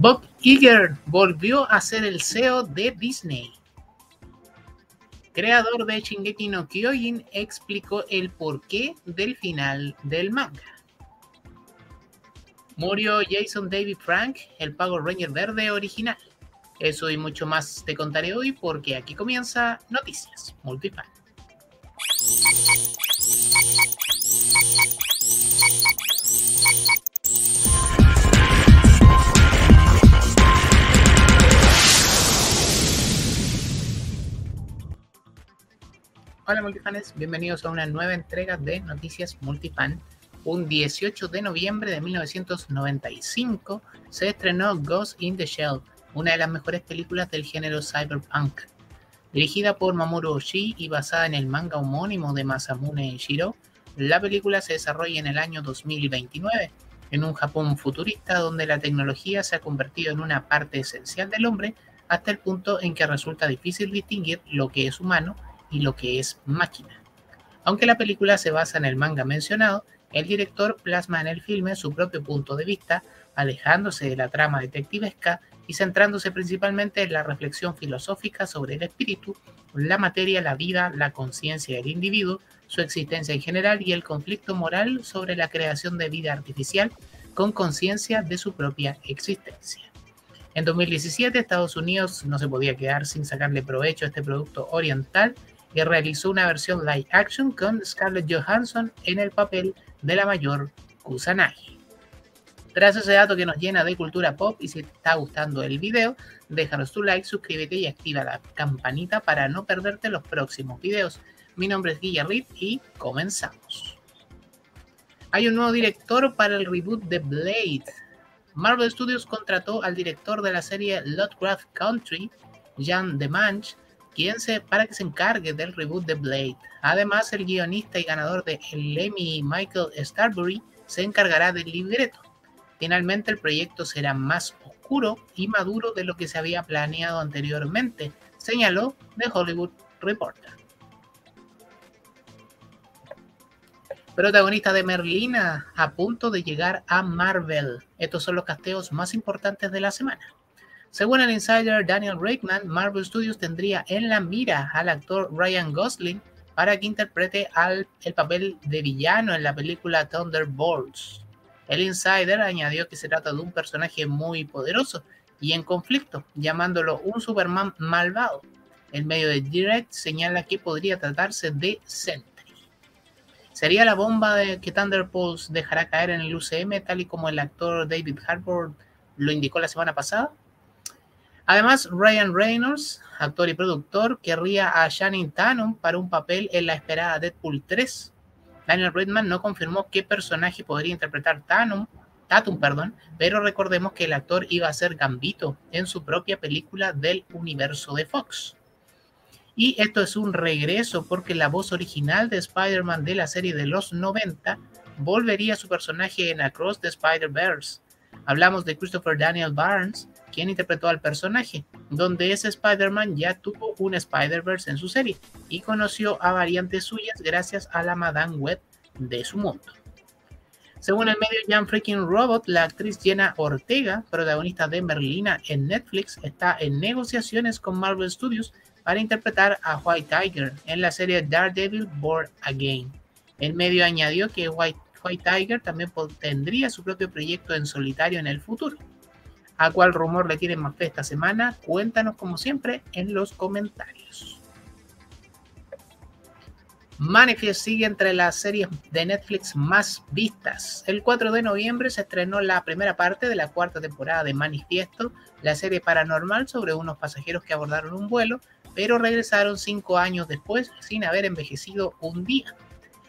Bob Iger volvió a ser el CEO de Disney. Creador de Shingeki no Kyojin explicó el porqué del final del manga. Murió Jason David Frank, el Power Ranger verde original. Eso y mucho más te contaré hoy porque aquí comienza Noticias Multifan. Hola multifanes, bienvenidos a una nueva entrega de Noticias Multifan. Un 18 de noviembre de 1995 se estrenó Ghost in the Shell, una de las mejores películas del género cyberpunk. Dirigida por Mamoru Oshii y basada en el manga homónimo de Masamune Shiro, la película se desarrolla en el año 2029, en un Japón futurista donde la tecnología se ha convertido en una parte esencial del hombre hasta el punto en que resulta difícil distinguir lo que es humano y lo que es máquina. Aunque la película se basa en el manga mencionado, el director plasma en el filme su propio punto de vista, alejándose de la trama detectivesca y centrándose principalmente en la reflexión filosófica sobre el espíritu, la materia, la vida, la conciencia del individuo, su existencia en general y el conflicto moral sobre la creación de vida artificial con conciencia de su propia existencia. En 2017 Estados Unidos no se podía quedar sin sacarle provecho a este producto oriental y realizó una versión live action con Scarlett Johansson en el papel de la mayor Kusanagi. Tras ese dato que nos llena de cultura pop y si te está gustando el video, déjanos tu like, suscríbete y activa la campanita para no perderte los próximos videos. Mi nombre es Guilla y comenzamos. Hay un nuevo director para el reboot de Blade. Marvel Studios contrató al director de la serie Lovecraft Country, Jan DeMange, para que se encargue del reboot de Blade. Además, el guionista y ganador de el Emmy Michael Starbury se encargará del libreto. Finalmente, el proyecto será más oscuro y maduro de lo que se había planeado anteriormente, señaló The Hollywood Reporter. Protagonista de Merlina a punto de llegar a Marvel. Estos son los casteos más importantes de la semana. Según el insider Daniel Rakeman, Marvel Studios tendría en la mira al actor Ryan Gosling para que interprete al, el papel de villano en la película Thunderbolts. El insider añadió que se trata de un personaje muy poderoso y en conflicto, llamándolo un Superman malvado. El medio de Direct señala que podría tratarse de Sentry. ¿Sería la bomba que Thunderbolts dejará caer en el UCM tal y como el actor David Harbour lo indicó la semana pasada? Además, Ryan Reynolds, actor y productor, querría a Shannon Tatum para un papel en la esperada Deadpool 3. Daniel Redman no confirmó qué personaje podría interpretar Tatum, Tatum, perdón, pero recordemos que el actor iba a ser Gambito en su propia película del universo de Fox. Y esto es un regreso porque la voz original de Spider-Man de la serie de los 90 volvería a su personaje en Across the Spider-Verse. Hablamos de Christopher Daniel Barnes, quien interpretó al personaje, donde ese Spider-Man ya tuvo un Spider-Verse en su serie y conoció a variantes suyas gracias a la Madame Web de su mundo. Según el medio Jan Freaking Robot, la actriz Jenna Ortega, protagonista de Merlina en Netflix, está en negociaciones con Marvel Studios para interpretar a White Tiger en la serie Daredevil Born Again. El medio añadió que White, White Tiger también tendría su propio proyecto en solitario en el futuro. ¿A cuál rumor le tienen más fe esta semana? Cuéntanos como siempre en los comentarios. Manifest sigue entre las series de Netflix más vistas. El 4 de noviembre se estrenó la primera parte de la cuarta temporada de Manifiesto, la serie paranormal sobre unos pasajeros que abordaron un vuelo, pero regresaron cinco años después sin haber envejecido un día.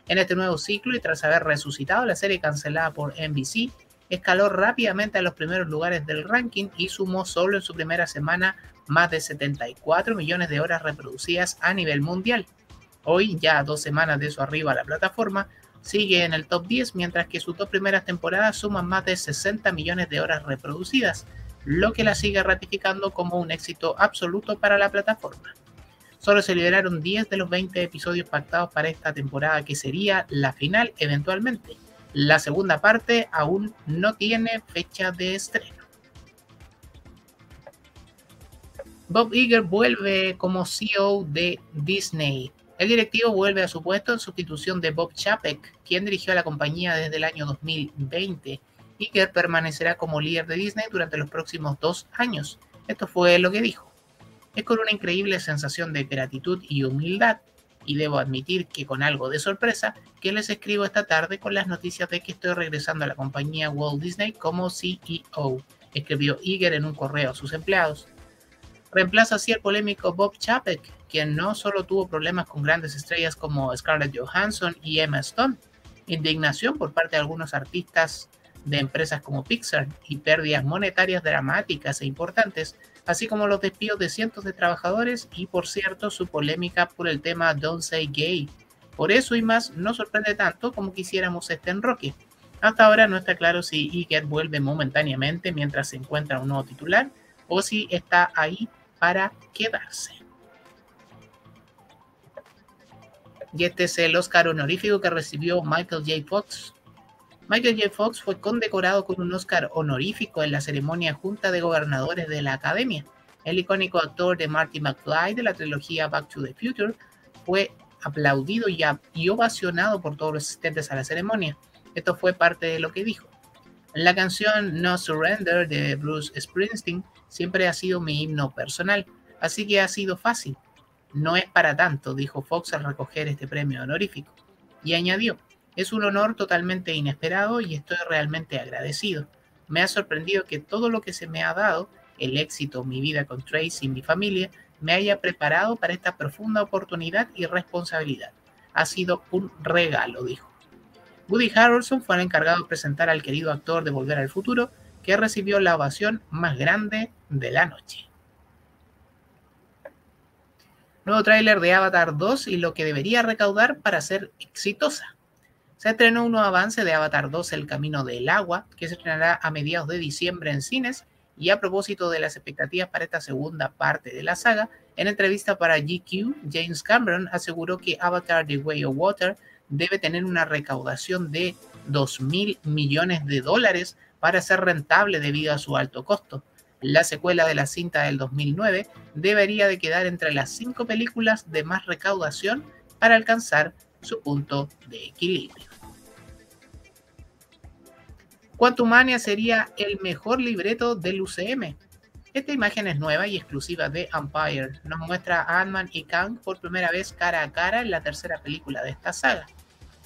En este nuevo ciclo y tras haber resucitado la serie cancelada por NBC, escaló rápidamente a los primeros lugares del ranking y sumó solo en su primera semana más de 74 millones de horas reproducidas a nivel mundial. Hoy, ya dos semanas de su arriba a la plataforma, sigue en el top 10, mientras que sus dos primeras temporadas suman más de 60 millones de horas reproducidas, lo que la sigue ratificando como un éxito absoluto para la plataforma. Solo se liberaron 10 de los 20 episodios pactados para esta temporada, que sería la final eventualmente la segunda parte aún no tiene fecha de estreno. Bob Iger vuelve como CEO de Disney. El directivo vuelve a su puesto en sustitución de Bob Chapek, quien dirigió a la compañía desde el año 2020. Iger permanecerá como líder de Disney durante los próximos dos años. Esto fue lo que dijo. Es con una increíble sensación de gratitud y humildad, y debo admitir que con algo de sorpresa, que les escribo esta tarde con las noticias de que estoy regresando a la compañía Walt Disney como CEO, escribió Iger en un correo a sus empleados. Reemplaza así al polémico Bob Chapek, quien no solo tuvo problemas con grandes estrellas como Scarlett Johansson y Emma Stone, indignación por parte de algunos artistas de empresas como Pixar y pérdidas monetarias dramáticas e importantes, así como los despidos de cientos de trabajadores y, por cierto, su polémica por el tema Don't Say Gay. Por eso y más no sorprende tanto como quisiéramos este enroque. Hasta ahora no está claro si Iger vuelve momentáneamente mientras se encuentra un nuevo titular o si está ahí para quedarse. Y este es el Oscar honorífico que recibió Michael J. Fox. Michael J. Fox fue condecorado con un Oscar honorífico en la ceremonia Junta de Gobernadores de la Academia. El icónico actor de Marty McFly de la trilogía Back to the Future fue aplaudido y ovacionado por todos los asistentes a la ceremonia. Esto fue parte de lo que dijo. La canción No Surrender de Bruce Springsteen siempre ha sido mi himno personal, así que ha sido fácil. No es para tanto, dijo Fox al recoger este premio honorífico. Y añadió, es un honor totalmente inesperado y estoy realmente agradecido. Me ha sorprendido que todo lo que se me ha dado, el éxito, mi vida con Tracy y mi familia, me haya preparado para esta profunda oportunidad y responsabilidad. Ha sido un regalo, dijo. Woody Harrelson fue el encargado de presentar al querido actor de Volver al Futuro, que recibió la ovación más grande de la noche. Nuevo tráiler de Avatar 2 y lo que debería recaudar para ser exitosa. Se estrenó un nuevo avance de Avatar 2 El Camino del Agua, que se estrenará a mediados de diciembre en cines. Y a propósito de las expectativas para esta segunda parte de la saga, en entrevista para GQ, James Cameron aseguró que Avatar The Way of Water debe tener una recaudación de 2 mil millones de dólares para ser rentable debido a su alto costo. La secuela de la cinta del 2009 debería de quedar entre las cinco películas de más recaudación para alcanzar su punto de equilibrio. Quantumania sería el mejor libreto del UCM. Esta imagen es nueva y exclusiva de Empire. Nos muestra a Ant-Man y Kang por primera vez cara a cara en la tercera película de esta saga.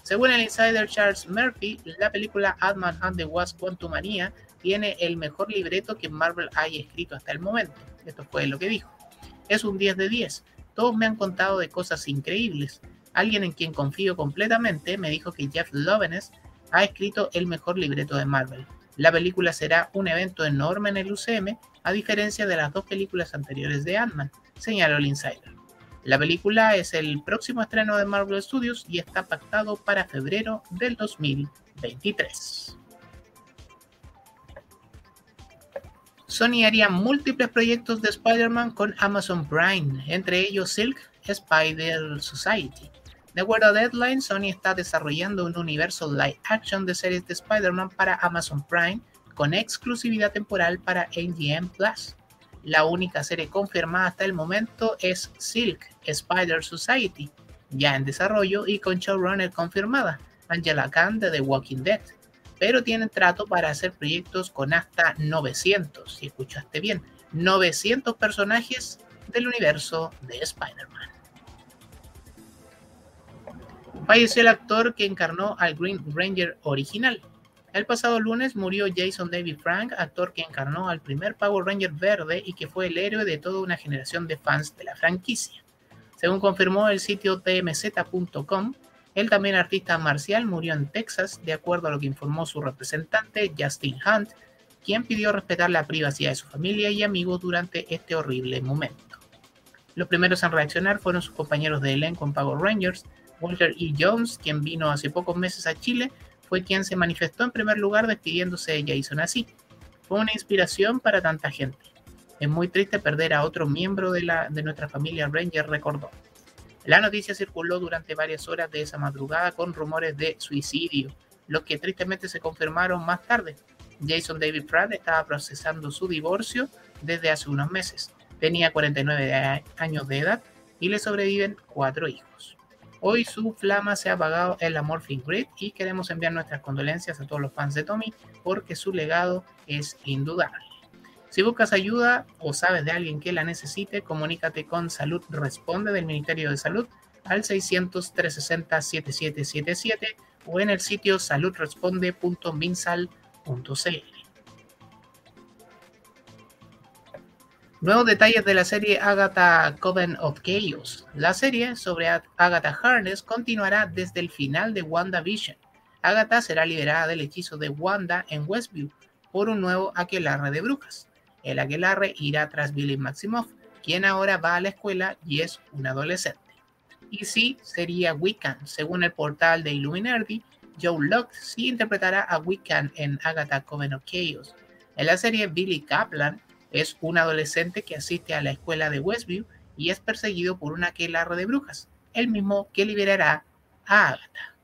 Según el insider Charles Murphy, la película Ant-Man and the Wasp Quantumania tiene el mejor libreto que Marvel haya escrito hasta el momento. Esto fue lo que dijo. Es un 10 de 10. Todos me han contado de cosas increíbles. Alguien en quien confío completamente me dijo que Jeff Loveness ha escrito el mejor libreto de Marvel. La película será un evento enorme en el UCM, a diferencia de las dos películas anteriores de Ant-Man, señaló el insider. La película es el próximo estreno de Marvel Studios y está pactado para febrero del 2023. Sony haría múltiples proyectos de Spider-Man con Amazon Prime, entre ellos Silk Spider Society. De acuerdo a Deadline, Sony está desarrollando un universo live action de series de Spider-Man para Amazon Prime con exclusividad temporal para MGM Plus. La única serie confirmada hasta el momento es Silk Spider Society, ya en desarrollo y con showrunner confirmada, Angela Khan de The Walking Dead. Pero tienen trato para hacer proyectos con hasta 900, si escuchaste bien, 900 personajes del universo de Spider-Man. Falleció el actor que encarnó al Green Ranger original, el pasado lunes murió Jason David Frank, actor que encarnó al primer Power Ranger verde y que fue el héroe de toda una generación de fans de la franquicia. Según confirmó el sitio tmz.com, el también artista marcial murió en Texas, de acuerdo a lo que informó su representante Justin Hunt, quien pidió respetar la privacidad de su familia y amigos durante este horrible momento. Los primeros en reaccionar fueron sus compañeros de elenco en Power Rangers, Walter E. Jones, quien vino hace pocos meses a Chile fue quien se manifestó en primer lugar despidiéndose de Jason así. Fue una inspiración para tanta gente. Es muy triste perder a otro miembro de, la, de nuestra familia Ranger, recordó. La noticia circuló durante varias horas de esa madrugada con rumores de suicidio, los que tristemente se confirmaron más tarde. Jason David Pratt estaba procesando su divorcio desde hace unos meses, Tenía 49 años de edad y le sobreviven cuatro hijos. Hoy su flama se ha apagado en la Morphing Grid y queremos enviar nuestras condolencias a todos los fans de Tommy porque su legado es indudable. Si buscas ayuda o sabes de alguien que la necesite, comunícate con Salud Responde del Ministerio de Salud al 600-360-7777 o en el sitio saludresponde.minsal.cl. Nuevos detalles de la serie Agatha Coven of Chaos. La serie sobre Agatha Harness continuará desde el final de WandaVision. Agatha será liberada del hechizo de Wanda en Westview por un nuevo aquelarre de brujas. El aquelarre irá tras Billy Maximoff, quien ahora va a la escuela y es un adolescente. Y sí, sería Wiccan. Según el portal de Illuminati, Joe Locke sí interpretará a Wiccan en Agatha Coven of Chaos. En la serie, Billy Kaplan es un adolescente que asiste a la escuela de Westview y es perseguido por una aquelarre de brujas, el mismo que liberará a Agatha.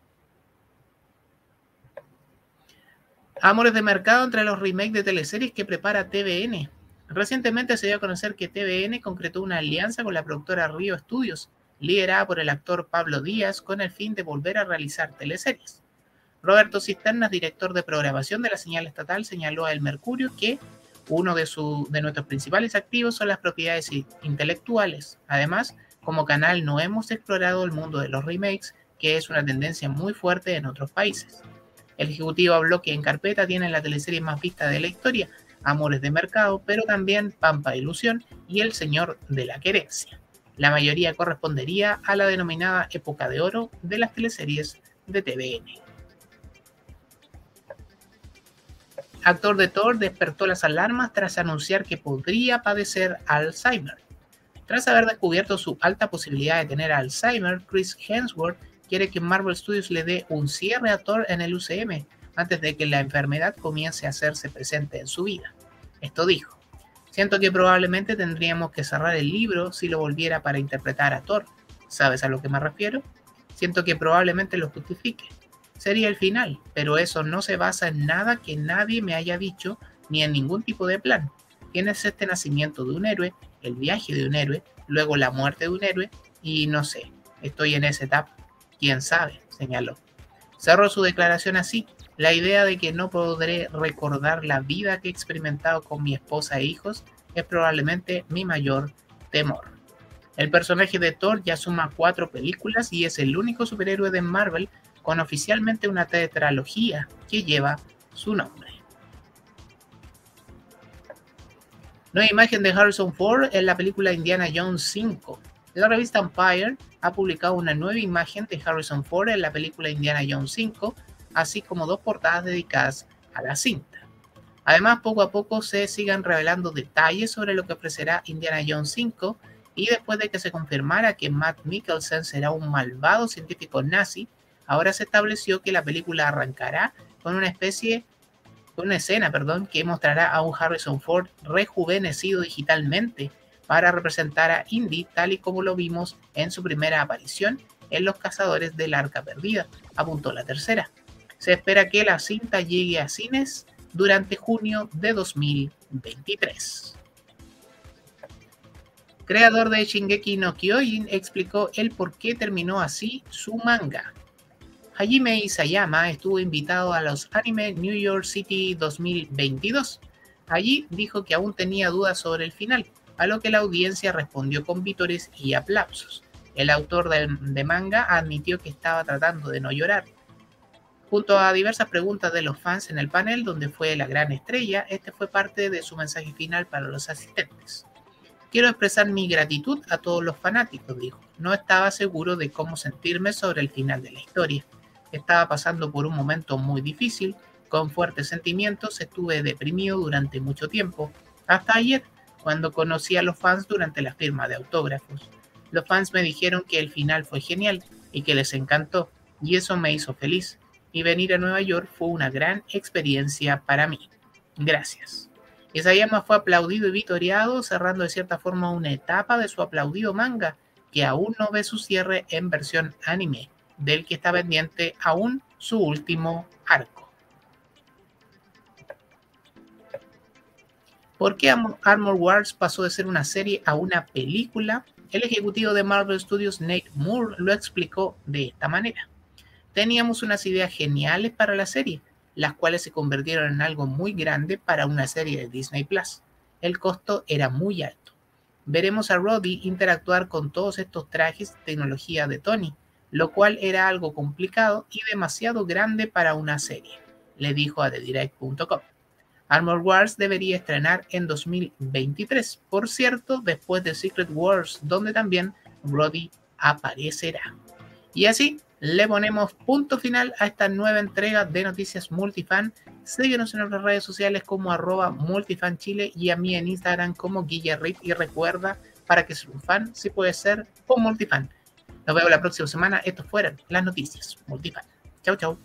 Amores de mercado entre los remakes de teleseries que prepara TVN. Recientemente se dio a conocer que TVN concretó una alianza con la productora Río Studios, liderada por el actor Pablo Díaz, con el fin de volver a realizar teleseries. Roberto Cisternas, director de programación de la señal estatal, señaló a El Mercurio que uno de, de nuestros principales activos son las propiedades intelectuales. Además, como canal no hemos explorado el mundo de los remakes, que es una tendencia muy fuerte en otros países. El ejecutivo habló que en carpeta tiene la teleserie más vista de la historia, Amores de Mercado, pero también Pampa Ilusión y El Señor de la Querencia. La mayoría correspondería a la denominada época de oro de las teleseries de TVN. Actor de Thor despertó las alarmas tras anunciar que podría padecer Alzheimer. Tras haber descubierto su alta posibilidad de tener Alzheimer, Chris Hemsworth quiere que Marvel Studios le dé un cierre a Thor en el UCM antes de que la enfermedad comience a hacerse presente en su vida. Esto dijo, siento que probablemente tendríamos que cerrar el libro si lo volviera para interpretar a Thor. ¿Sabes a lo que me refiero? Siento que probablemente lo justifique sería el final, pero eso no se basa en nada que nadie me haya dicho ni en ningún tipo de plan. Tienes este nacimiento de un héroe, el viaje de un héroe, luego la muerte de un héroe y no sé, estoy en esa etapa. ¿Quién sabe? señaló. Cerró su declaración así. La idea de que no podré recordar la vida que he experimentado con mi esposa e hijos es probablemente mi mayor temor. El personaje de Thor ya suma cuatro películas y es el único superhéroe de Marvel con oficialmente una tetralogía que lleva su nombre. Nueva imagen de Harrison Ford en la película Indiana Jones 5. La revista Empire ha publicado una nueva imagen de Harrison Ford en la película Indiana Jones 5, así como dos portadas dedicadas a la cinta. Además, poco a poco se sigan revelando detalles sobre lo que ofrecerá Indiana Jones 5 y después de que se confirmara que Matt Mikkelsen será un malvado científico nazi, ahora se estableció que la película arrancará con una especie, con una escena, perdón, que mostrará a un Harrison Ford rejuvenecido digitalmente para representar a Indy tal y como lo vimos en su primera aparición en Los Cazadores del Arca Perdida, apuntó la tercera. Se espera que la cinta llegue a cines durante junio de 2023. Creador de Shingeki no Kyojin explicó el por qué terminó así su manga. Hajime Isayama estuvo invitado a los Anime New York City 2022. Allí dijo que aún tenía dudas sobre el final, a lo que la audiencia respondió con vítores y aplausos. El autor de, manga admitió que estaba tratando de no llorar. Junto a diversas preguntas de los fans en el panel, donde fue la gran estrella, este fue parte de su mensaje final para los asistentes. Quiero expresar mi gratitud a todos los fanáticos, dijo. No estaba seguro de cómo sentirme sobre el final de la historia. Estaba pasando por un momento muy difícil, con fuertes sentimientos, estuve deprimido durante mucho tiempo, hasta ayer, cuando conocí a los fans durante la firma de autógrafos. Los fans me dijeron que el final fue genial y que les encantó, y eso me hizo feliz. Y venir a Nueva York fue una gran experiencia para mí. Gracias. Isayama fue aplaudido y vitoreado, cerrando de cierta forma una etapa de su aplaudido manga, que aún no ve su cierre en versión anime del que está pendiente aún su último arco. ¿Por qué Armor Wars pasó de ser una serie a una película? El ejecutivo de Marvel Studios, Nate Moore, lo explicó de esta manera. Teníamos unas ideas geniales para la serie, las cuales se convirtieron en algo muy grande para una serie de Disney Plus. El costo era muy alto. Veremos a Roddy interactuar con todos estos trajes tecnología de Tony, lo cual era algo complicado y demasiado grande para una serie, le dijo a TheDirect.com. Armor Wars debería estrenar en 2023, por cierto, después de Secret Wars, donde también Roddy aparecerá. Y así le ponemos punto final a esta nueva entrega de Noticias Multifan. Síguenos en nuestras redes sociales como arroba multifanchile y a mí en Instagram como Guillerrit. Y recuerda, para que seas un fan, si puede ser un multifan. Nos vemos la próxima semana. Estos fueron las noticias Multifan. Chau, chau.